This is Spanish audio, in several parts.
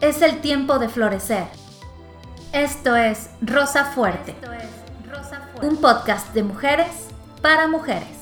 Es el tiempo de florecer. Esto es Rosa Fuerte. Esto es Rosa Fuerte. Un podcast de mujeres para mujeres.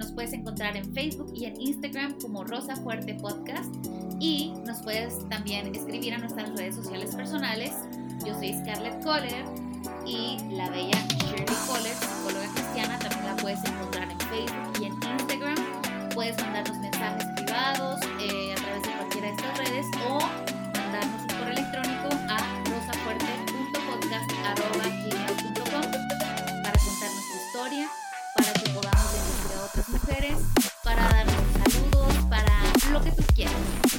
nos puedes encontrar en Facebook y en Instagram como Rosa Fuerte Podcast. Y nos puedes también escribir a nuestras redes sociales personales. Yo soy Scarlett Coller y la bella Shirley Coller, psicóloga cristiana, también la puedes encontrar en Facebook y en Instagram. Puedes mandarnos mensajes privados eh, a través de cualquiera de estas redes o Yes.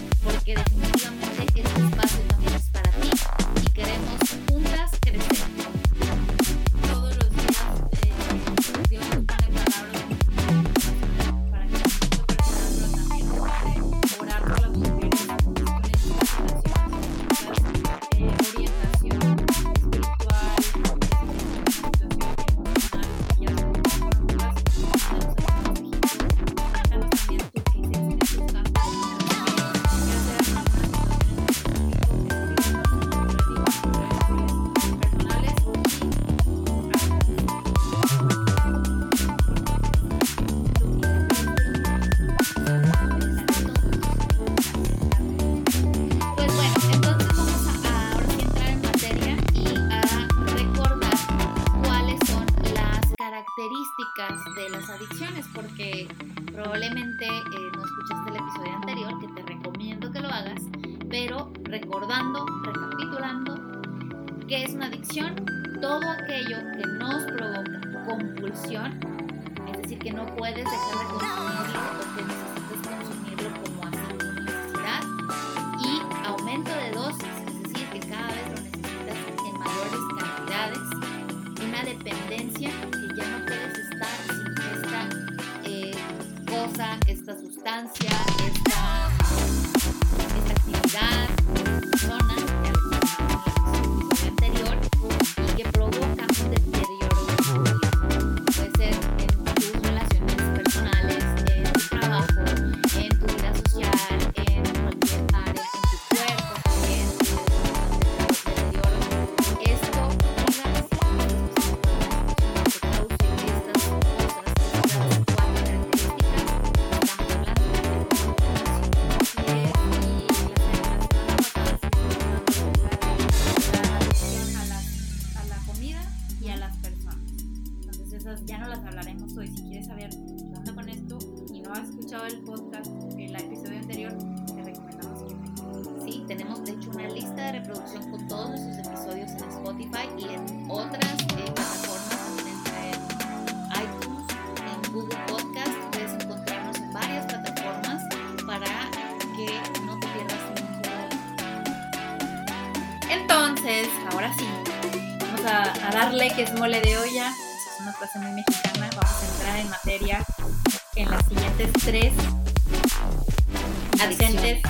adicentes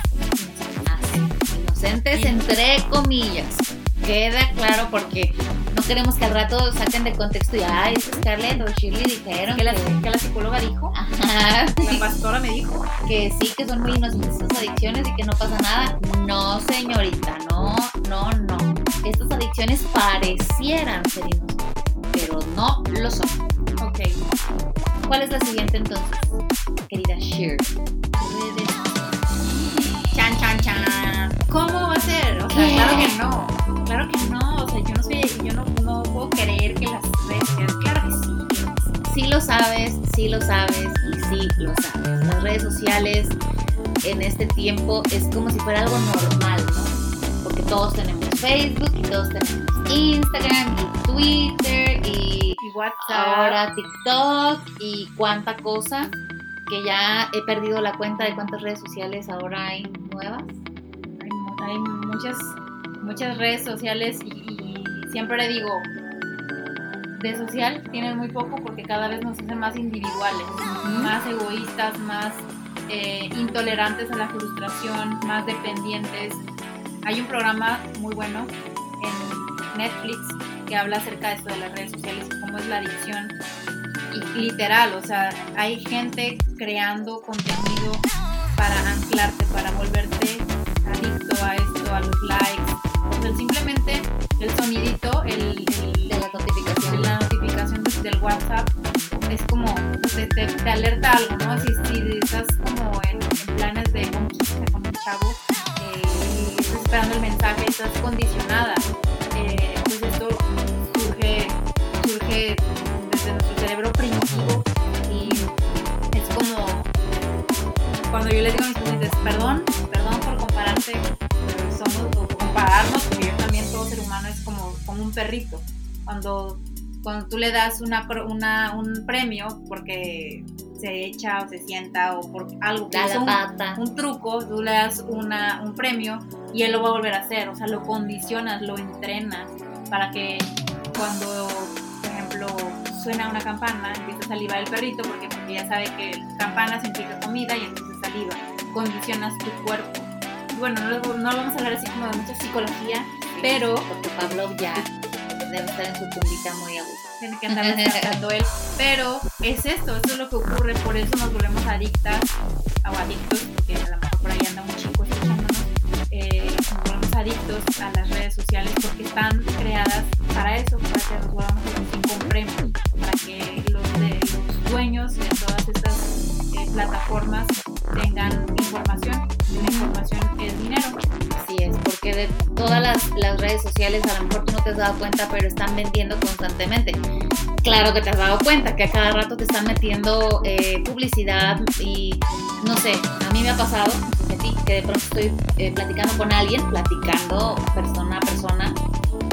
inocentes entre comillas. Queda claro porque no queremos que al rato saquen de contexto y ay, es Scarlett o Shirley dijeron que la, que la psicóloga dijo, Ajá, la pastora me dijo que sí, que son muy inocentes estas adicciones y que no pasa nada. No, señorita, no, no, no. Estas adicciones parecieran ser inocentes, pero no lo son. Ok. ¿Cuál es la siguiente entonces, querida Shirley? ¿Qué? claro que no. Claro que no. O sea, yo no soy, yo no, no puedo creer que las redes claro que sí. Sí lo sabes, sí lo sabes y sí lo sabes. Las redes sociales en este tiempo es como si fuera algo normal, ¿no? Porque todos tenemos Facebook y todos tenemos Instagram y Twitter y Y WhatsApp. ahora TikTok y cuánta cosa que ya he perdido la cuenta de cuántas redes sociales ahora hay nuevas. Hay, mu- hay muchas, muchas redes sociales y, y siempre le digo, de social tienen muy poco porque cada vez nos hacen más individuales, más egoístas, más eh, intolerantes a la frustración, más dependientes. Hay un programa muy bueno en Netflix que habla acerca de esto de las redes sociales y cómo es la adicción. Y literal, o sea, hay gente creando contenido para anclarte, para volverte adicto a esto, a los likes. O sea, simplemente el sonidito, el, el- De la notificación. la notificación de- del WhatsApp es como, te, te- te alerta algo, ¿no? Si, si estás como en, en planes de conquista con un chavo eh, y estás esperando el mensaje, estás condicionada. Eh, pues esto surge, surge desde nuestro cerebro primitivo y es como cuando yo les digo a mis pacientes, perdón, somos, o compararnos, porque yo también todo ser humano es como, como un perrito. Cuando, cuando tú le das una, una, un premio porque se echa o se sienta o por algo que hizo un, un truco, tú le das una, un premio y él lo va a volver a hacer. O sea, lo condicionas, lo entrenas para que cuando, por ejemplo, suena una campana, empieza a salivar el perrito porque, porque ya sabe que campana significa comida y entonces saliva. Condicionas tu cuerpo. Bueno, no, no vamos a hablar así como de mucha psicología, pero Porque Pavlov ya debe estar en su tumbita muy a gusto. tiene que andar descansando él. Pero es esto, esto es lo que ocurre, por eso nos volvemos adictas o adictos, porque a lo mejor por ahí anda un chico escuchándonos, eh, nos volvemos adictos a las redes sociales porque están creadas para eso, para que nos volvamos los incompremos, para que los, de, los dueños de todas estas eh, plataformas tengan información. La información es dinero. Así es, porque de todas las, las redes sociales a lo mejor tú no te has dado cuenta, pero están vendiendo constantemente. Claro que te has dado cuenta que a cada rato te están metiendo eh, publicidad y no sé, a mí me ha pasado, a ti, que de pronto estoy eh, platicando con alguien, platicando persona a persona,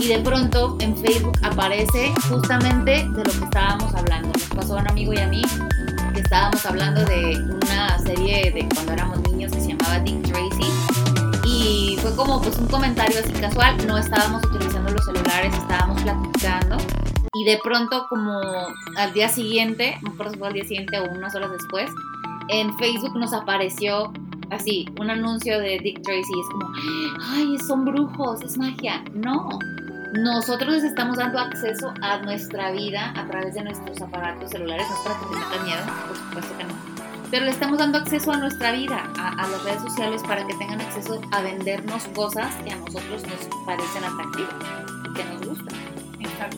y de pronto en Facebook aparece justamente de lo que estábamos hablando. Nos pasó a un amigo y a mí estábamos hablando de una serie de cuando éramos niños que se llamaba Dick Tracy. Y fue como pues un comentario así casual, no estábamos utilizando los celulares, estábamos platicando. Y de pronto como al día siguiente, no recuerdo si fue al día siguiente o unas horas después, en Facebook nos apareció así un anuncio de Dick Tracy es como, ay, son brujos, es magia. No, nosotros les estamos dando acceso a nuestra vida a través de nuestros aparatos celulares, no es para que te metan miedo, por supuesto que no pero le estamos dando acceso a nuestra vida, a, a las redes sociales para que tengan acceso a vendernos cosas que a nosotros nos parecen atractivas y que nos gustan. Exacto.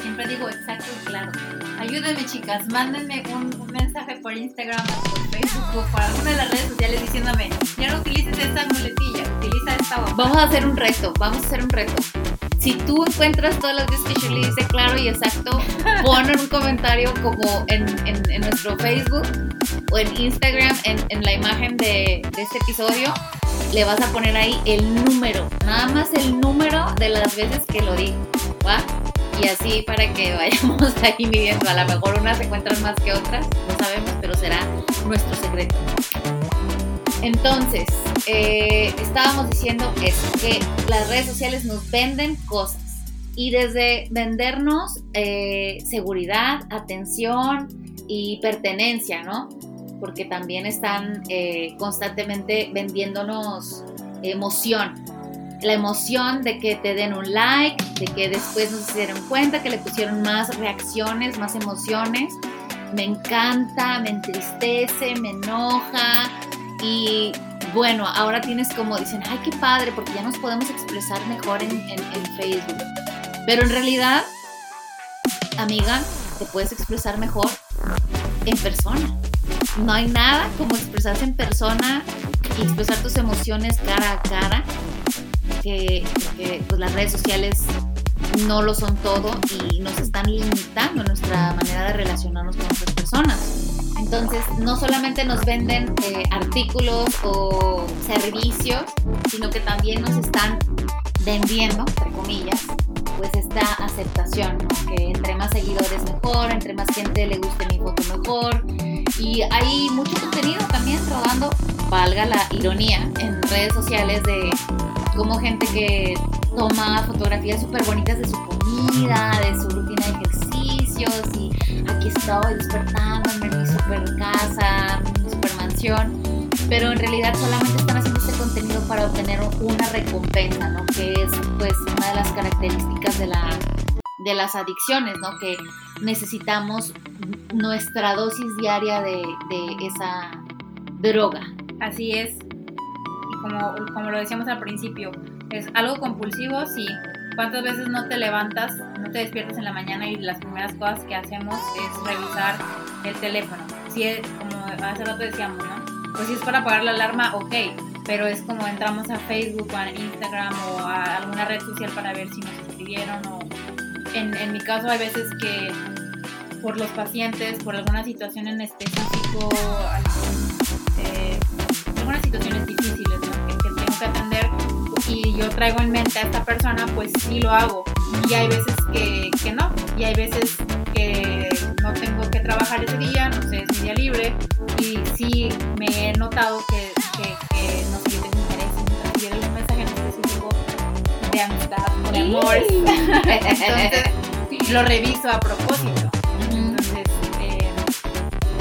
Siempre digo exacto y claro. Ayúdenme, chicas. Mándenme un, un mensaje por Instagram o por Facebook o por alguna de las redes sociales diciéndome: Ya no utilices esta muletilla, utiliza esta. Vamos a hacer un reto, vamos a hacer un reto. Si tú encuentras todas las veces que Shirley dice claro y exacto, pon en un comentario como en, en- nuestro Facebook o en Instagram, en, la imagen de, este episodio, le vas a poner ahí el número, nada más el número de las veces que lo digo, ¿va? Y así para que vayamos ahí midiendo. A lo mejor unas se encuentran más que otras, no sabemos, pero será nuestro secreto. Entonces, eh, estábamos diciendo eso, que las redes sociales nos venden cosas. Y desde vendernos eh, seguridad, atención y pertenencia, ¿no? Porque también están eh, constantemente vendiéndonos emoción. la emoción de que te den un like, de que después no se dieron cuenta, que le pusieron más reacciones, más emociones. Me encanta, me entristece, me enoja y bueno, ahora tienes como dicen, ay, qué padre, porque ya nos podemos expresar mejor en, Facebook. Pero en realidad, amiga, te puedes expresar mejor en persona. No hay nada como expresarse en persona y expresar tus emociones cara a cara, que, pues, las redes sociales no lo son todo y nos están limitando nuestra manera de relacionarnos con otras personas. Entonces, no solamente nos venden eh, artículos o servicios, sino que también nos están vendiendo, entre comillas, pues esta aceptación, que entre más seguidores mejor, entre más gente le guste mi foto mejor. Y hay mucho contenido también rodando, valga la ironía, en redes sociales de como gente que toma fotografías súper bonitas de su comida, de su rutina de ejercicios y aquí estoy despertando en mi super casa, mi super mansión pero en realidad solamente están haciendo este contenido para obtener una recompensa, ¿no? Que es pues una de las características de, la, de las adicciones, ¿no? Que necesitamos nuestra dosis diaria de esa droga. Así es. Y como, como lo decíamos al principio, es algo compulsivo, sí. ¿Cuántas veces no te levantas, no te despiertas en la mañana y las primeras cosas que hacemos es revisar el teléfono? Sí, como hace rato decíamos, ¿no? pues si es para apagar la alarma, ok, pero es como entramos a Facebook o a Instagram o a alguna red social para ver si nos escribieron o en, en mi caso hay veces que por los pacientes, por alguna situación en específico, eh, algunas situaciones difíciles que, que tengo que atender y yo traigo en mente a esta persona, pues sí lo hago. Y hay veces que, que no, y hay veces que no tengo que trabajar ese día, no sé, es mi día libre, y sí me he notado que, que, no sé, yo tengo interés en algún mensaje en específico de amistad de amor. Entonces lo reviso a propósito. Entonces, eh,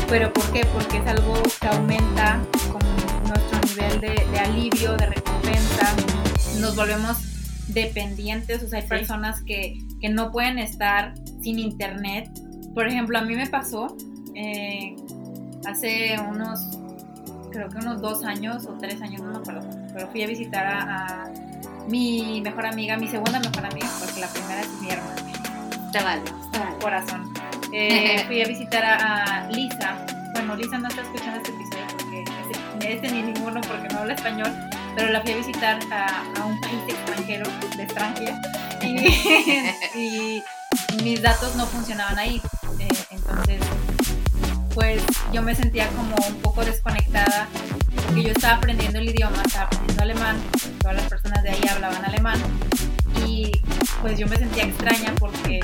¿pero por qué? Porque es algo que aumenta nivel de, de alivio, de recompensa, nos volvemos dependientes, o sea, hay personas que, que, no pueden estar sin internet. Por ejemplo, a mí me pasó eh, hace unos, creo que unos dos años o tres años, no me acuerdo, pero fui a visitar a, mi mejor amiga, mi segunda mejor amiga, porque la primera es mi hermana. Te vale, Corazón. Eh, fui a visitar a, Lisa. Bueno, Lisa no está escuchando este este ni ninguno porque no habla español, pero la fui a visitar a, un país extranjero, de extranjera, y, mis datos no funcionaban ahí. Eh, entonces, pues yo me sentía como un poco desconectada porque yo estaba aprendiendo el idioma, estaba aprendiendo alemán, todas las personas de ahí hablaban alemán pues yo me sentía extraña porque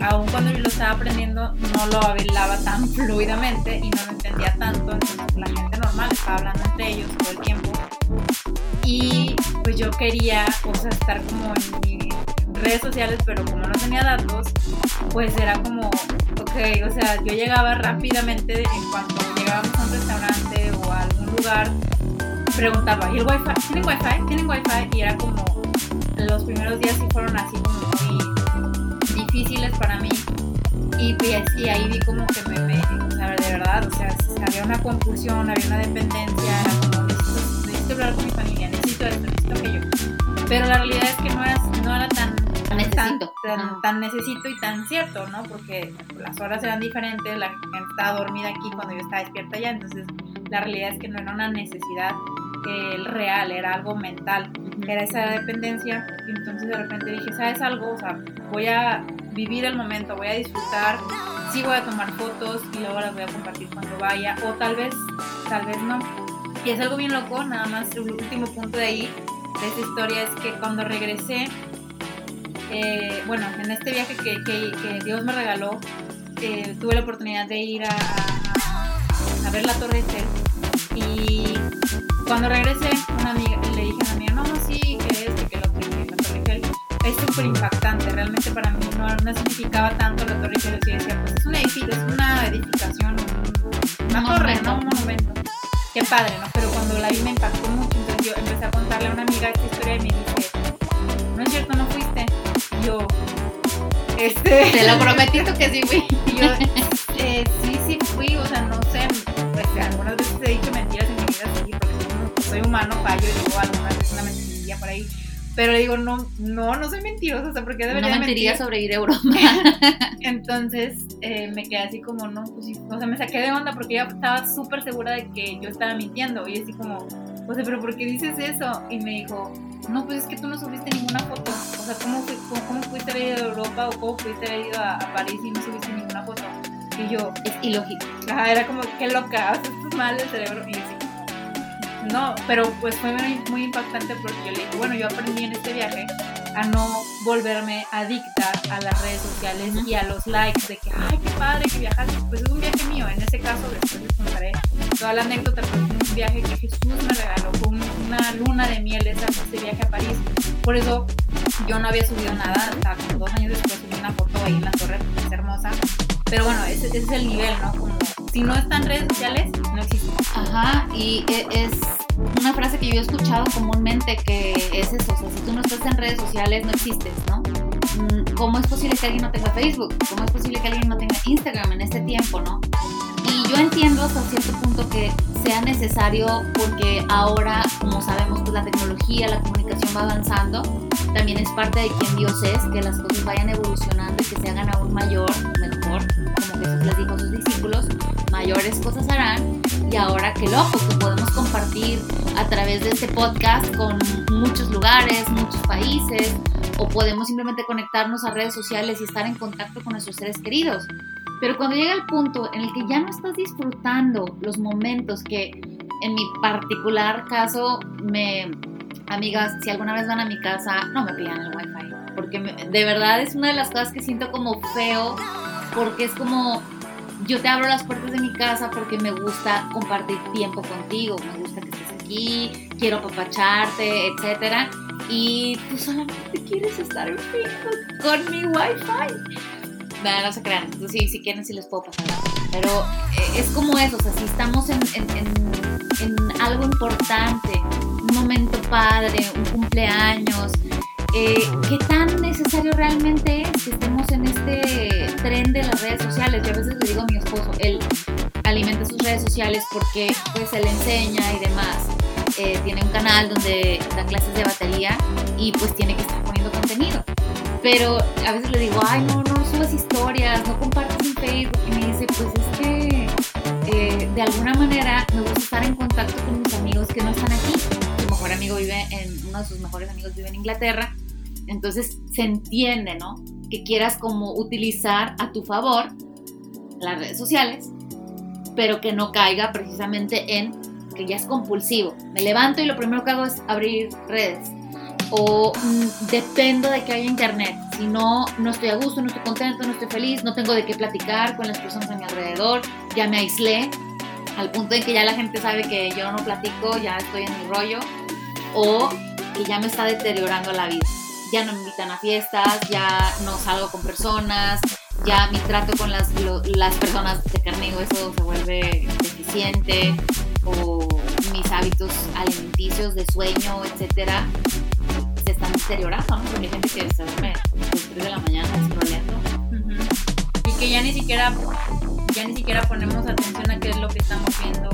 aun cuando yo lo estaba aprendiendo no lo hablaba tan fluidamente y no lo entendía tanto, entonces la gente normal estaba hablando entre ellos todo el tiempo y pues yo quería o sea, estar como en mis redes sociales pero como no tenía datos pues era como ok, o sea yo llegaba rápidamente en cuanto llegábamos a un restaurante o a algún lugar preguntaba ¿y el wifi? ¿tienen wifi? ¿tienen wifi? y era como los primeros días sí fueron así como muy difíciles para mí y, pues, y ahí vi como que me, me o sea, de verdad, o sea, había una compulsión, había una dependencia, era como necesito, necesito hablar con mi familia, necesito esto, necesito aquello. Pero la realidad es que no era, no era tan, necesito. Tan, tan, necesito y tan cierto, ¿no? Porque las horas eran diferentes, la gente estaba dormida aquí cuando yo estaba despierta allá, entonces la realidad es que no era una necesidad eh, real, era algo mental, era esa dependencia y entonces de repente dije, ¿sabes algo? O sea, voy a vivir el momento, voy a disfrutar, sí voy a tomar fotos y luego las voy a compartir cuando vaya, o tal vez, tal vez no. Y es algo bien loco, nada más el último punto de ahí, de esta historia, es que cuando regresé, eh, bueno, en este viaje que, que, Dios me regaló, eh, tuve la oportunidad de ir a, a, ver la Torre Eiffel y cuando regresé, una amiga, le dije a una amiga, no, sí, que es, que lo que la Torre Eiffel es súper impactante, realmente para mí no, no significaba tanto la Torre Eiffel, yo decía, pues es una, es una edificación, una torre, ¿no? Un monumento. Qué padre, ¿no? Pero cuando la vi me impactó mucho, entonces yo empecé a contarle a una amiga esta historia y me dice, no es cierto, no fuiste. Y yo, este... Te lo prometito que sí fui. Y yo, fallo, digo algunas veces una mentirilla por ahí. Pero le digo, no, no, no soy mentirosa, o sea, porque debería No mentiría mentir? sobre ir a Europa. Entonces eh, me quedé así como, no, pues sí, o sea, me saqué de onda porque ella estaba súper segura de que yo estaba mintiendo. Y así como, o sea, pero ¿por qué dices eso? Y me dijo, no, pues es que tú no subiste ninguna foto. O sea, ¿cómo, fui- cómo, cómo pudiste haber ido a Europa o cómo pudiste haber ido a, a París y no subiste ninguna foto? Y yo, Es ilógico. ajá, era como, qué loca, o sea, esto es mal del cerebro. Y yo así, no, pero pues fue muy, muy impactante porque yo le dije, bueno, yo aprendí en este viaje a no volverme adicta a las redes sociales y a los likes de que, ay, qué padre que viajaste. Pues es un viaje mío. En ese caso, después les contaré toda la anécdota, pero fue un viaje que Jesús me regaló. Fue un- una luna de miel ese viaje a París. Por eso yo no había subido nada. Hasta como dos años después subí una foto ahí en la torre, es hermosa. Pero bueno, ese, ese es el nivel, ¿no? Como si no está en redes sociales, no existe. Ajá, y e- es una frase que yo he escuchado comúnmente que es eso, o sea, si tú no estás en redes sociales no existes, ¿no? Mm, ¿Cómo es posible que alguien no tenga Facebook? ¿Cómo es posible que alguien no tenga Instagram en este tiempo, no? Y yo entiendo hasta cierto punto que sea necesario porque ahora, como sabemos, pues la tecnología, la comunicación va avanzando. También es parte de quien Dios es, que las cosas vayan evolucionando y que se hagan aún mayor, mejor, Les dijo a sus discípulos, mayores cosas harán. Y ahora qué loco que podemos compartir a través de este podcast con muchos lugares, muchos países, o podemos simplemente conectarnos a redes sociales y estar en contacto con nuestros seres queridos. Pero cuando llega el punto en el que ya no estás disfrutando los momentos que en mi particular caso me amigas, si alguna vez van a mi casa, no me pidan el wifi, porque de verdad es una de las cosas que siento como feo, porque es como yo te abro las puertas de mi casa porque me gusta compartir tiempo contigo, me gusta que estés aquí, quiero apapacharte, etcétera, y tú solamente quieres estar en Facebook con mi wifi. No, no se crean. Entonces, sí, si quieren, sí les puedo pasar. Pero eh, es como eso, o sea, si estamos en, en- en- en algo importante, un momento padre, un cumpleaños, eh, ¿qué tan necesario realmente es que estemos en este tren de las redes sociales? Yo a veces le digo a mi esposo, él alimenta sus redes sociales porque pues él enseña y demás. Eh, tiene un canal donde da clases de batería y pues tiene que estar poniendo contenido pero a veces le digo, ay, no, no subas historias, no compartes en Facebook. Y me dice, pues es que eh, de alguna manera me gusta estar en contacto con mis amigos que no están aquí. Su mejor amigo vive en, uno de sus mejores amigos vive en Inglaterra. Entonces se entiende, ¿no? Que quieras como utilizar a tu favor las redes sociales, pero que no caiga precisamente en que ya es compulsivo. Me levanto y lo primero que hago es abrir redes o mm, dependo de que haya internet. Si no, no estoy a gusto, no estoy contento, no estoy feliz, no tengo de qué platicar con las personas a mi alrededor, ya me aislé al punto en que ya la gente sabe que yo no platico, ya estoy en mi rollo o que ya me está deteriorando la vida. Ya no me invitan a fiestas, ya no salgo con personas, ya mi trato con las, las personas de carne y hueso se vuelve deficiente o mis hábitos alimenticios de sueño, etcétera, deteriorando, ¿no? Porque hay gente que se duerme a las 3 de la mañana scrolleando. Ujú. Y que ya ni siquiera ya ni siquiera ponemos atención a qué es lo que estamos viendo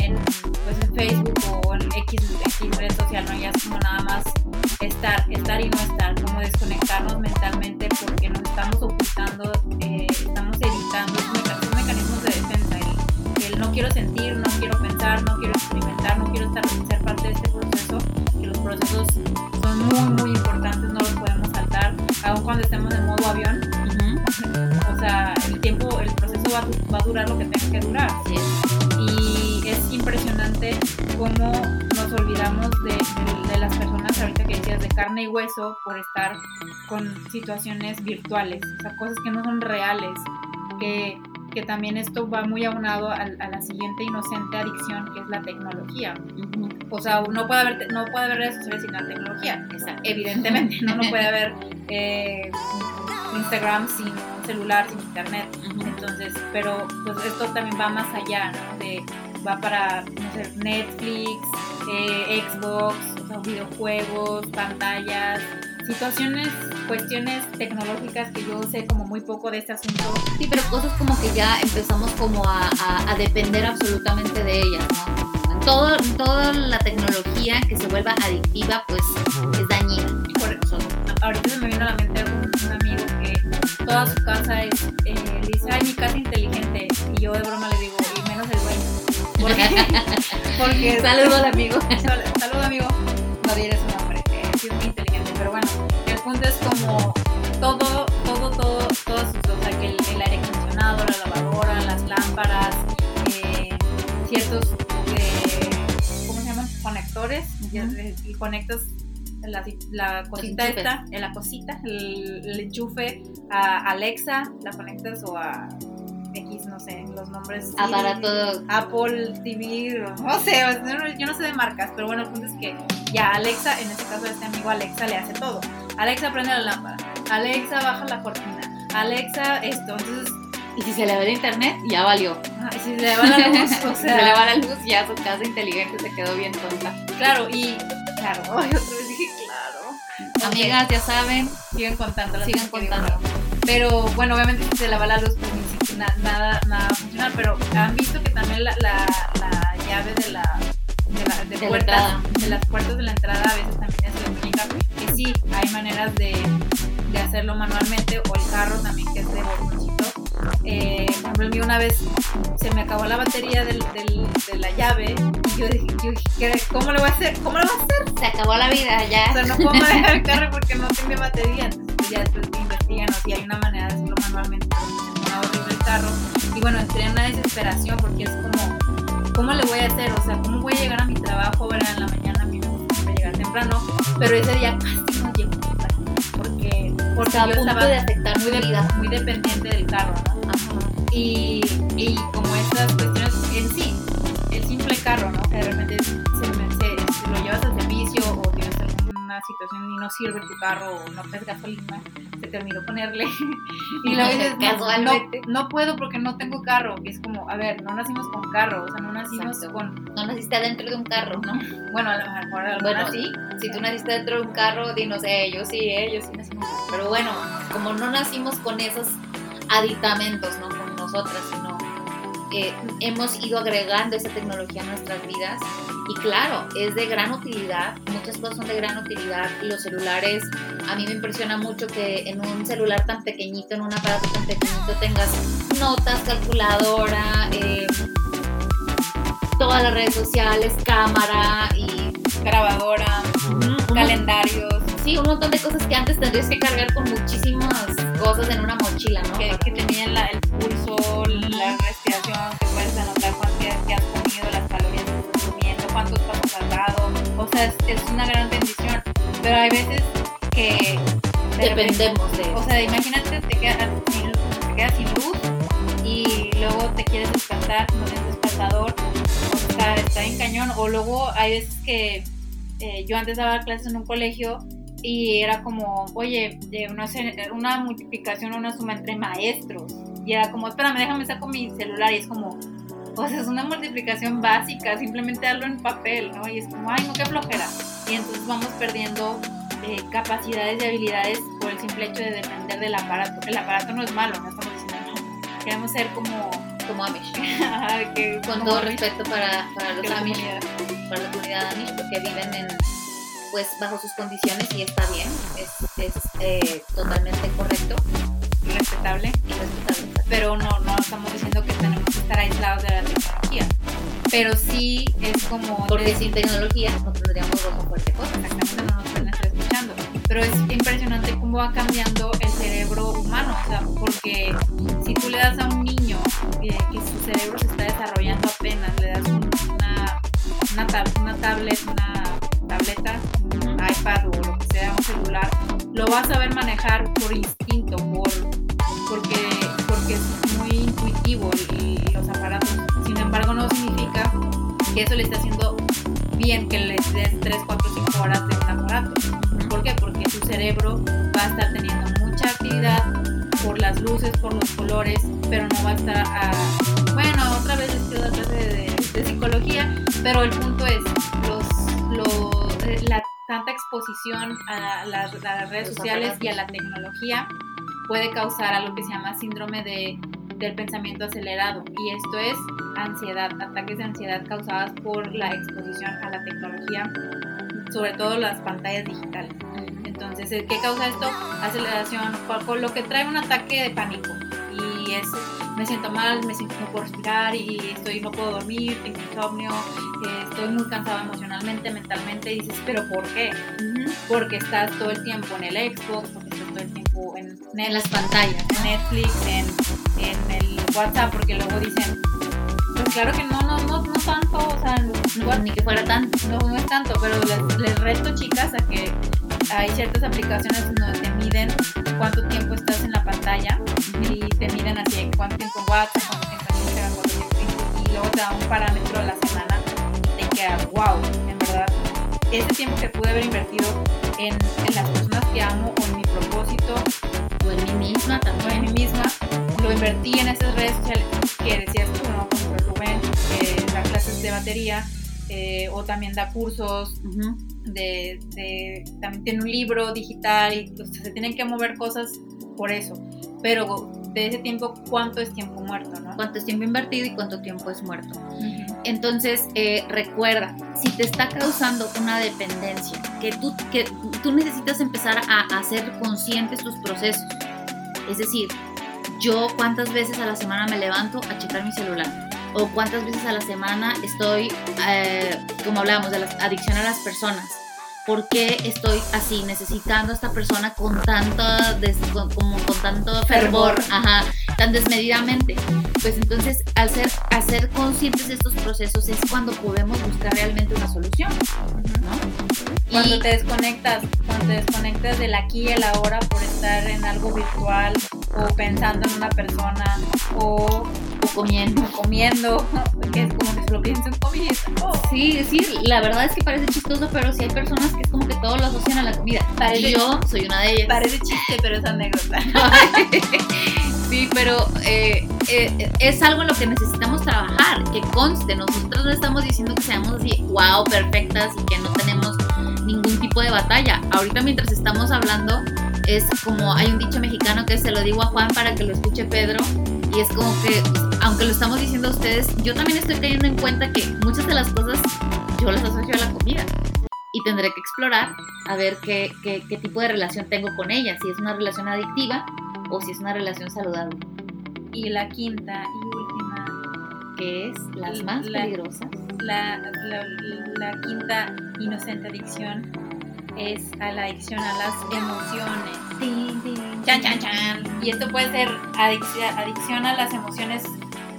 en, pues en Facebook o en X, X red social, ¿no? Ya es como nada más estar, estar y no estar, como desconectarnos mentalmente porque nos estamos ocultando, eh, estamos evitando esos meca- esos mecanismos de defensa, el, no quiero sentir, no quiero pensar, no quiero experimentar, no quiero estar, ser parte de este procesos son muy, muy importantes, no los podemos saltar, aun cuando estemos en modo avión, o sea, el tiempo, el proceso va, va a durar lo que tenga que durar. Y es impresionante cómo nos olvidamos de, de- de las personas, ahorita que decías, de carne y hueso, por estar con situaciones virtuales, o sea, cosas que no son reales, que, que también esto va muy aunado al- a, la siguiente inocente adicción que es la tecnología. O sea, no puede haber, no puede haber redes sociales sin la tecnología evidentemente, ¿no? No puede haber eh, Instagram sin un celular, sin internet. Entonces, pero pues esto también va más allá, ¿no? De, va para, no sé, Netflix, eh, Xbox, o sea, videojuegos, pantallas, situaciones, cuestiones tecnológicas que yo sé como muy poco de este asunto. Sí, pero cosas como que ya empezamos como a, a- a depender absolutamente de ellas, ¿no? Todo, toda la tecnología que se vuelva adictiva, pues es dañina. Por eso, ahorita se me vino a la mente un, un amigo que toda su casa es, eh, dice, ay, mi casa inteligente. Y yo de broma le digo, y menos el dueño. Porque, porque Saludos al amigo. Sal- Salud, amigo. No diré su nombre, que es muy inteligente. Pero bueno, el punto es como todo, todo, todo, todos o sea, que el, el aire acondicionado, la lavadora, las lámparas, eh, ciertos, eh, ¿cómo se llaman? Conectores. ya- Ujú. eh, Y conectas la, la cosita esta, en la cosita, el, el enchufe a Alexa, la conectas o a X, no sé, los nombres. Aparato. Apple TV, o no sé, yo no sé de marcas, pero bueno, el punto es que ya Alexa, en este caso este amigo Alexa le hace todo. Alexa prende la lámpara, Alexa baja la cortina, Alexa esto, entonces, Y si se le va el internet, ya valió. ah, y si se le va la luz, o Si se le va sea, la luz, ya su casa inteligente se quedó bien tonta. claro, y claro, ay, otra vez dije claro. Amigas, ya saben, Siguen contando las sigan contando. Pero bueno, obviamente si se le va la luz, pues ni na- nada, nada va a funcionar. Pero han visto que también la, la, la llave de la de, la, de De la puertas, entrada. de las puertas de la entrada a veces también Que sí, hay maneras de, de hacerlo manualmente. O el carro también que es de botoncito. Eh, por ejemplo, el mío una vez se me acabó la batería del, del- de la llave. Y yo dije, yo dije, ¿qué- ¿cómo le voy a hacer? ¿Cómo le voy a hacer? Se acabó la vida, ya. O sea, no puedo manejar el carro porque no tiene batería. Entonces, pues, ya después investigan o si hay una manera de hacerlo manualmente, pone horrible el carro. Y bueno, entré en una desesperación porque es como, ¿cómo le voy a hacer? O sea, ¿cómo voy a llegar a mi trabajo? ¿verdad? En la mañana temprano, pero ese día casi no temprano. Porque, porque a yo punto estaba de afectar muy, de- vida. muy dependiente del carro, ¿no? Ajá. y, y como estas cuestiones en sí, el simple carro, ¿no? Que de repente se, se- se lo llevas al servicio o alguna situación y no sirve tu carro o no traes gasolina, se te olvidó ponerle y luego dices, no, no, puedo porque no tengo carro y es como, a ver, no nacimos con carro, o sea, no nacimos Exacto. con, No naciste adentro de un carro, ¿no? bueno, a lo mejor algunas Bueno, sí, Si tú naciste dentro de un carro, di no sé, yo sí, eh, yo sí nacimos. Pero bueno, como no nacimos con esos aditamentos, ¿no? Con nosotras, sino eh, hemos ido agregando esa tecnología a nuestras vidas. Y claro, es de gran utilidad, muchas cosas son de gran utilidad. Los celulares, a mí me impresiona mucho que en un celular tan pequeñito, en un aparato tan pequeñito, tengas notas, calculadora, eh, todas las redes sociales, cámara y grabadora, calendarios, Sí, un montón de cosas que antes tendrías que cargar con muchísimas cosas en una mochila, ¿no? que, que tenían la- el pulso, la respiración, que puedes anotar cuántas que has comido, las calorías que estás comiendo, cuántos pasos has dado. O sea, es, es una gran bendición. Pero hay veces que de repente- Dependemos de o sea, imagínate, te quedas sin, te quedas sin luz y luego te quieres despertar, no tienes despertador, o sea, está en cañón. O luego hay veces que eh, yo antes daba clases en un colegio y era como, oye, eh, no sé, una multiplicación una suma entre maestros. Y era como, espérame, déjame saco mi celular y es como, o sea, es una multiplicación básica, simplemente hazlo en papel, ¿no? Y es como, ay, no, qué flojera. Y entonces vamos perdiendo eh, capacidades y habilidades por el simple hecho de depender del aparato. El aparato no es malo, no estamos diciendo no. Queremos ser como, como Amish. que, Con como todo Amish, respeto para, para los la Amish, comunidad. para la comunidad Amish, porque viven en, pues, bajo sus condiciones y está bien, es, es eh, totalmente correcto respetable. pero no, no estamos diciendo que tenemos que estar aislados de la tecnología. Pero sí es como... Porque de- sin tecnología no tendríamos rojo fuerte cosas. exactamente no nos pueden estar escuchando. Pero es impresionante cómo va cambiando el cerebro humano. O sea, porque si tú le das a un niño eh, que su cerebro se está desarrollando apenas, le das un- una, una, tab- una tablet, una tableta, un iPad o lo que sea, un celular, lo va a saber manejar por instinto, que eso le esté haciendo bien que le des 3, 4, 5 horas de aparato. ¿Por qué? Porque tu cerebro va a estar teniendo mucha actividad por las luces, por los colores, pero no va a estar a... Bueno, otra vez quiero dar clase de, de psicología, pero el punto es, los, los, eh, la, tanta exposición a las, a las redes sociales y a la tecnología puede causar algo que se llama síndrome de, del pensamiento acelerado. Y esto es ansiedad, ataques de ansiedad causadas por la exposición a la tecnología, sobre todo las pantallas digitales. Entonces, ¿qué causa esto? Aceleración, por, lo que trae un ataque de pánico. Y es, me siento mal, me siento no puedo respirar y estoy, no puedo dormir, tengo insomnio, eh, estoy muy cansado emocionalmente, mentalmente. Y dices, ¿pero por qué? Porque estás todo el tiempo en el Xbox, porque tiempo en, En las pantallas. en Netflix, en, en el WhatsApp, porque luego dicen, pues claro que no, no, no, no tanto, o sea, No, ni que fuera tan. no, no es tanto, pero les, les reto, chicas, a que hay ciertas aplicaciones donde te miden cuánto tiempo estás en la pantalla y te miden así de cuánto tiempo en WhatsApp, cuánto tiempo en Instagram, cuánto tiempo en Facebook, y luego te da un parámetro a la semana y te queda, wow, en verdad, ese tiempo que pude haber invertido en, en las personas que amo o en mi propósito O en mí misma o en también. mí misma, lo invertí en esas redes sociales que decías tú, ¿no? Ejemplo, Rubén, que da clases de batería eh, o también da cursos Ujú. de, de- también tiene un libro digital y o sea, se tienen que mover cosas por eso. Pero de ese tiempo, ¿cuánto es tiempo muerto, no? Cuánto es tiempo invertido y cuánto tiempo es muerto. Entonces, eh, recuerda, si te está causando una dependencia, que tú, que tú necesitas empezar a hacer conscientes tus procesos. Es decir, yo cuántas veces a la semana me levanto a checar mi celular. O cuántas veces a la semana estoy, eh, como hablábamos, de la adicción a las personas. ¿Por qué estoy así, necesitando a esta persona con des- con, como con tanto fervor, Fervor. ajá, tan desmedidamente? Pues entonces, al ser, hacer conscientes de estos procesos es cuando podemos buscar realmente una solución, ¿no? Cuando Y- te desconectas, cuando te desconectas del aquí y el ahora por estar en algo virtual o pensando en una persona o comiendo. comiendo, que es como que solo pienso en comida. Oh. Sí, sí, la verdad es que parece chistoso, pero sí hay personas que es como que todo lo asocian a la comida. Parece- Y yo soy una de ellas. Parece chiste, pero es anécdota. sí, pero eh, eh, es algo en lo que necesitamos trabajar, que conste, nosotros no estamos diciendo que seamos así, wow, perfectas y que no tenemos ningún tipo de batalla. Ahorita mientras estamos hablando, es como hay un dicho mexicano que se lo digo a Juan para que lo escuche Pedro, y es como que, aunque lo estamos diciendo a ustedes, yo también estoy cayendo en cuenta que muchas de las cosas yo las asocio a la comida. Y tendré que explorar a ver qué, qué, qué tipo de relación tengo con ella, si es una relación adictiva o si es una relación saludable, Y la quinta y última, que es las más peligrosas. la, la, la quinta inocente adicción es a la adicción a las emociones. Chan, chan, chan. Y esto puede ser adicción a las emociones,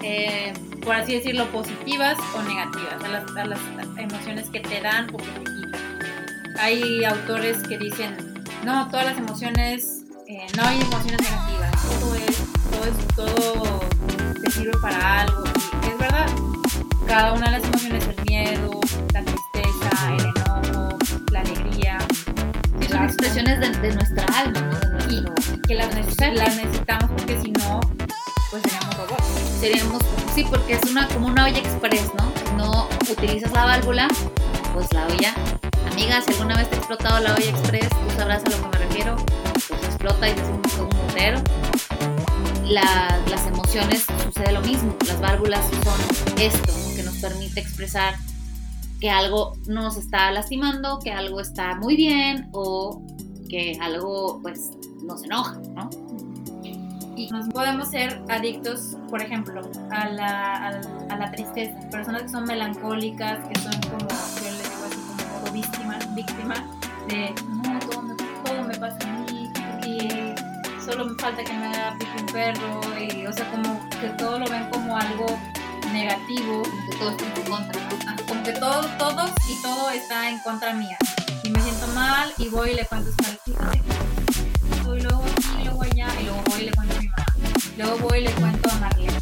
eh, por así decirlo, positivas o negativas, a las, a las emociones que te dan o que te quitan. Hay autores que dicen, no, todas las emociones, eh, no hay emociones negativas, todo es, todo es, todo te sirve para algo. Y es verdad, cada una de las emociones, el miedo, la tristeza, el enojo, la alegría, Sí, son expresiones de, de nuestra alma, ¿no? De y nuestro- que las, neces- las necesitamos porque si no, pues seríamos. Seríamos, sí, porque es una como una olla express, ¿no? No utilizas la válvula, pues la olla. Amiga, si alguna vez te ha explotado la olla express, tú sabrás a lo que me refiero. Pues explota y hace un, un mutero. La- las emociones sucede lo mismo. Las válvulas son esto que nos permite expresar que algo nos está lastimando, que algo está muy bien o que algo pues nos enoja, ¿no? Y nos podemos ser adictos, por ejemplo, a la, a, la- tristeza. Personas que son melancólicas, que son como, yo así, como víctima, víctima de, no, todo me, todo me pasa a mí, y solo me falta que me haga pipí un perro, y, o sea, como que todo lo ven como algo negativo, que todo está en contra. Ah, como que todo, todos y todo está en contra mía. Y me siento mal y voy y le cuento a Luego voy y le cuento a Marlene.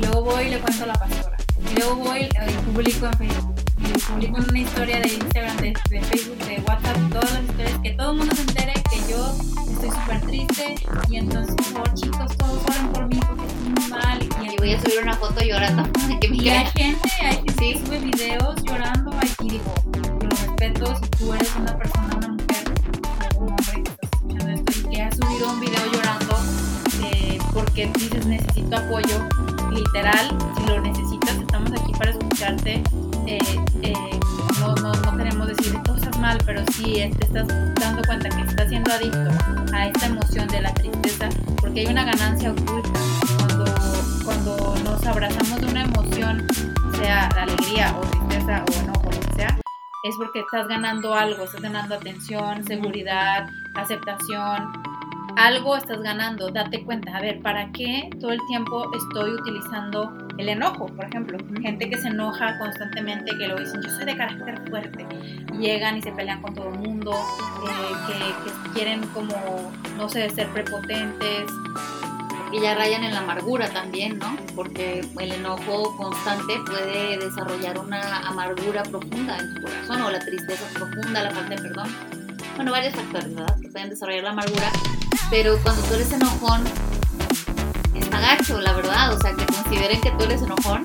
Luego voy y le cuento a la pastora. Y luego voy y publico en Facebook. Y publico en una historia de Instagram, de, de Facebook, de WhatsApp, todas las historias, que todo el mundo se entere que yo estoy súper triste. Y entonces, por favor, chicos, todos oren por mí porque estoy muy mal. Y, Y voy a subir una foto llorando que me y hay gente, hay gente que sube videos llorando y digo, yo lo respeto si tú eres una persona, porque dices necesito apoyo, literal, si lo necesitas, estamos aquí para escucharte. Eh, eh, no, no, no, queremos decir cosas mal, pero si te estás dando cuenta que estás siendo adicto a esta emoción de la tristeza, porque hay una ganancia oculta cuando, cuando nos abrazamos de una emoción, sea de alegría o tristeza o enojo, lo que sea, es porque estás ganando algo, estás ganando atención, seguridad, aceptación, algo estás ganando, date cuenta, a ver, ¿para qué todo el tiempo estoy utilizando el enojo? Por ejemplo, gente que se enoja constantemente, que lo dicen, yo soy de carácter fuerte, llegan y se pelean con todo el mundo, eh, que, que, quieren como, no sé, ser prepotentes. Y ya rayan en la amargura también, ¿no? Porque el enojo constante puede desarrollar una amargura profunda en tu corazón o la tristeza profunda, la falta de perdón. Bueno, varios factores, ¿verdad? Que pueden desarrollar la amargura pero cuando tú eres enojón, está gacho, la verdad. O sea, que consideren que tú eres enojón.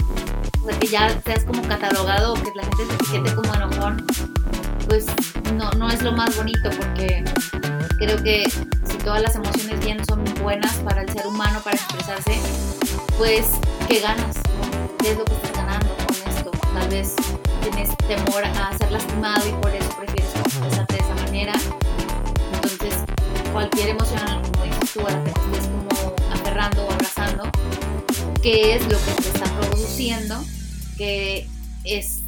O sea, que ya seas como catalogado o que la gente se siente como enojón. Pues no, no es lo más bonito porque creo que si todas las emociones bien son buenas para el ser humano, para expresarse, pues, ¿qué ganas? ¿Qué es lo que estás ganando con esto? Tal vez tienes temor a ser lastimado y por eso prefieres expresarte de esa manera cualquier emoción, como dices tú, a la que te como aferrando o abrazando, qué es lo que te está produciendo que es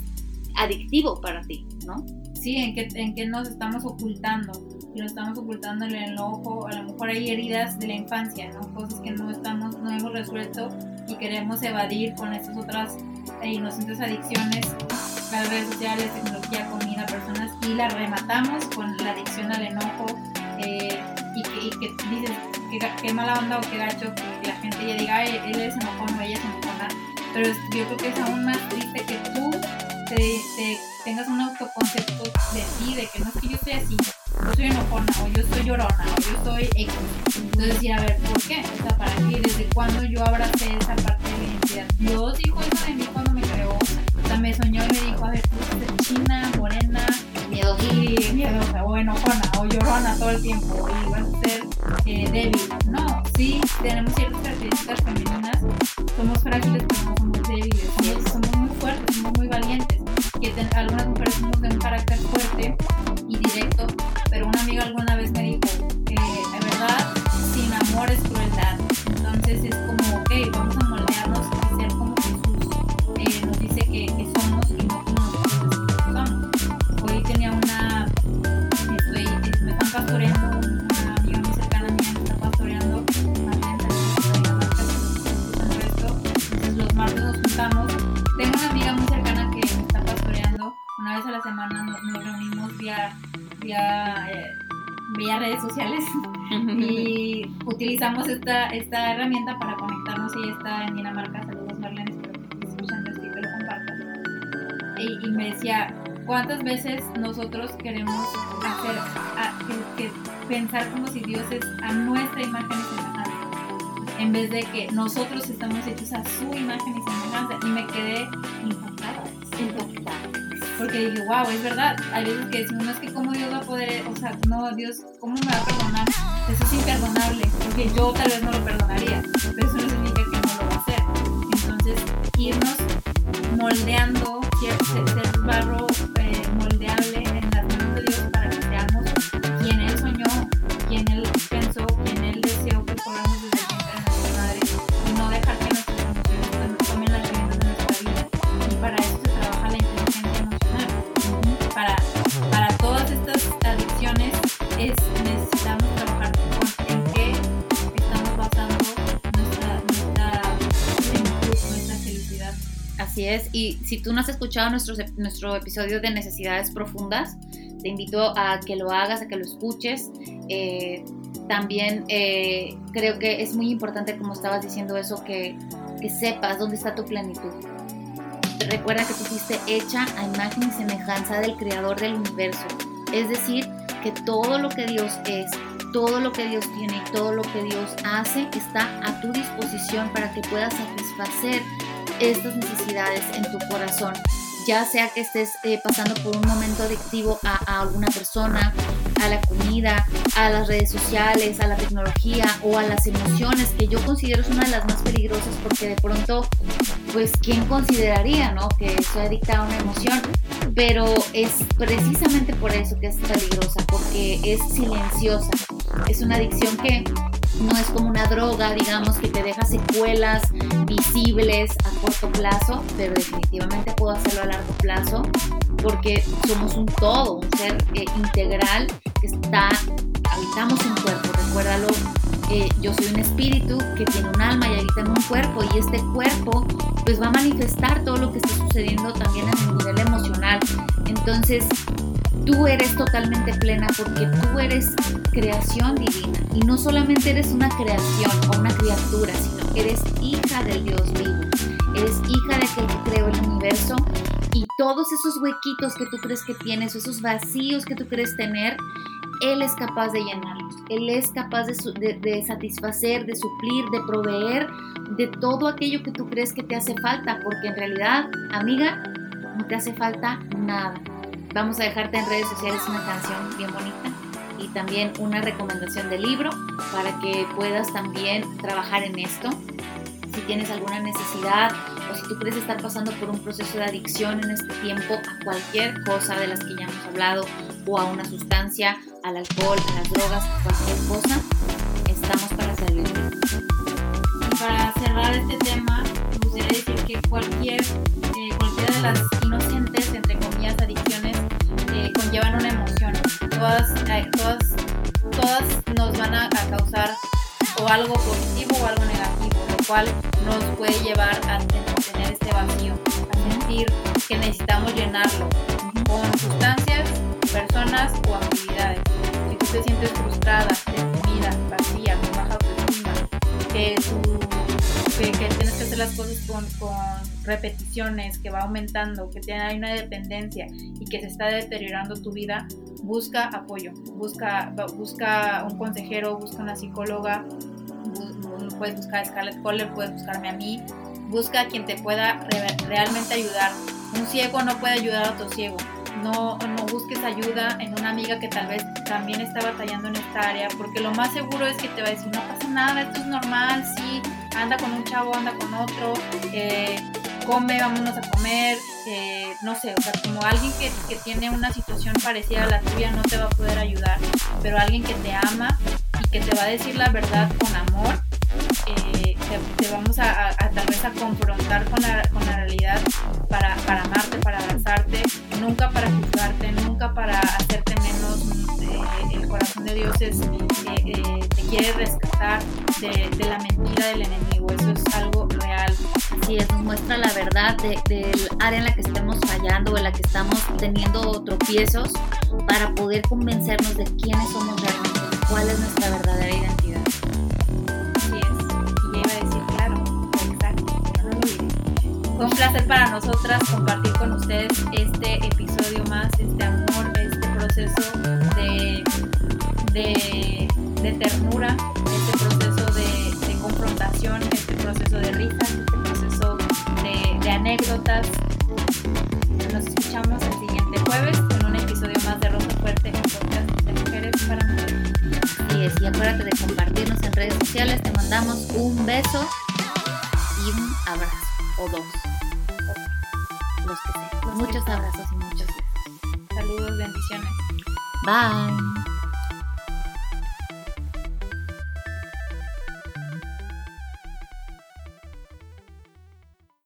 adictivo para ti, ¿no? Sí, en que, en que nos estamos ocultando. Y estamos ocultando el ojo, a lo mejor hay heridas de la infancia, ¿no? Cosas que no estamos, no hemos resuelto y queremos evadir con estas otras eh, inocentes adicciones, las redes sociales, tecnología, comida, personas, y la rematamos con la adicción al enojo, eh, y, que, y que dices que, mala onda o qué gacho que la gente ya diga, él es enojón o ella es enojona, pero yo creo que es aún más triste que tú te, tengas un autoconcepto de ti, de que no es que yo soy así, yo soy enojona, o yo soy llorona, o yo soy X. Entonces decir, a ver, ¿por qué? O sea, ¿para qué? ¿Desde cuándo yo abracé esa parte de mi identidad? Dios dijo eso de mí cuando me creó. O sea, me soñó y me dijo, a ver, tú eres china, morena, miedo y miedosa, o enojona, o llorona todo el tiempo, y vas a ser eh, débil. No, sí, tenemos ciertas características femeninas, somos frágiles, pero no somos débiles, somos, muy fuertes, somos muy valientes. Que algunas mujeres somos de un carácter fuerte y directo, pero una amiga alguna vez me vía redes sociales y utilizamos esta, esta herramienta para conectarnos. Ella está en Dinamarca, saludos Marlene, espero que estés escuchando esto y que lo compartas. Y, y me decía, ¿Cuántas veces nosotros queremos hacer, que, pensar como si Dios es a nuestra imagen y semejanza? En vez de que nosotros estamos hechos a su imagen y semejanza. Y me quedé impactada. Impactada. Porque dije, wow, es verdad. Hay veces que decimos, no es que cómo Dios va a poder, o sea, no, Dios, ¿cómo me va a perdonar? Eso es imperdonable. Porque yo tal vez no lo perdonaría. Pero eso no significa que no lo va a hacer. Entonces, irnos moldeando, ser barro eh, moldeable es, necesitamos trabajar con en qué estamos basando nuestra, nuestra nuestra felicidad. Así es, y si tú no has escuchado nuestro, nuestro episodio de necesidades profundas, te invito a que lo hagas, a que lo escuches. Eh, también eh, creo que es muy importante, como estabas diciendo eso, que, que sepas dónde está tu plenitud. Recuerda que tú fuiste hecha a imagen y semejanza del creador del universo. Es decir, que todo lo que Dios es, todo lo que Dios tiene y todo lo que Dios hace está a tu disposición para que puedas satisfacer estas necesidades en tu corazón. ya sea que estés eh, pasando por un momento adictivo a, a, alguna persona, a la comida, a las redes sociales, a la tecnología o a las emociones, que yo considero es una de las más peligrosas porque de pronto, pues, ¿quién consideraría, no? Que soy adicta a una emoción, pero es precisamente por eso que es peligrosa, porque es silenciosa, es una adicción que no es como una droga, digamos, que te deja secuelas visibles a corto plazo, pero definitivamente puedo hacerlo a largo plazo porque somos un todo, un ser eh, integral que está, habitamos un cuerpo, recuérdalo, eh, yo soy un espíritu que tiene un alma y habita en un cuerpo y este cuerpo pues va a manifestar todo lo que está sucediendo también a nivel emocional. Entonces, tú eres totalmente plena porque tú eres creación divina. Y no solamente eres una creación o una criatura, sino que eres hija del Dios vivo, eres hija de aquel que creó el universo. Y todos esos huequitos que tú crees que tienes, esos vacíos que tú crees tener, Él es capaz de llenarlos, Él es capaz de, de, satisfacer, de suplir, de proveer de todo aquello que tú crees que te hace falta, porque en realidad, amiga, no te hace falta nada. Vamos a dejarte en redes sociales una canción bien bonita y también una recomendación de libro para que puedas también trabajar en esto. Si tienes alguna necesidad o si tú crees estar pasando por un proceso de adicción en este tiempo a cualquier cosa de las que ya hemos hablado o a una sustancia, al alcohol, a las drogas, cualquier cosa, estamos para servirte. Y para cerrar este tema, me gustaría decir que cualquier, eh, cualquiera de las inocentes, entre comillas, adicciones eh, conllevan una emoción. Todas, eh, todas, todas nos van a, a, causar o algo positivo o algo negativo, lo cual nos puede llevar a tener este vacío, a sentir que necesitamos llenarlo con sustancias, personas o actividades. Si tú te sientes frustrada, deprimida, vacía, con baja autoestima, que, tú, que, que, tienes que hacer las cosas con, con repeticiones, que va aumentando, que tiene, hay una dependencia y que se está deteriorando tu vida, busca apoyo, busca, busca un consejero, busca una psicóloga, puedes buscar a Scarlett Kohler, puedes buscarme a mí, busca a quien te pueda re realmente ayudar. Un ciego no puede ayudar a otro ciego. No, busques ayuda en una amiga que tal vez también está batallando en esta área, porque lo más seguro es que te va a decir, no pasa nada, esto es normal, sí, anda con un chavo, anda con otro, eh, come, vámonos a comer, eh, no sé, o sea, como alguien que, que, tiene una situación parecida a la tuya no te va a poder ayudar, pero alguien que te ama y que te va a decir la verdad con amor, eh, te, vamos a, a, tal vez a confrontar con la, con la realidad para corazón de Dios es, eh, te quiere rescatar de, de la mentira del enemigo, eso es algo real. Así es, nos muestra la verdad del de, de área en la que estamos fallando o en la que estamos teniendo tropiezos para poder convencernos de quiénes somos realmente, cuál es nuestra verdadera identidad. Así es, y iba a decir, claro, exacto, no lo. Fue un placer para nosotras compartir con ustedes este episodio más, este amor, este proceso de, de, de ternura, este proceso de, de confrontación, este proceso de risa, este proceso de, de anécdotas. Nos escuchamos el siguiente jueves en un episodio más de Rosa Fuerte, en podcast de mujeres para mujeres. Así es, y acuérdate de compartirnos en redes sociales. Te mandamos un beso y un abrazo, o dos. Los que sean. Muchos abrazos y muchos besos. Saludos, bendiciones. Bye.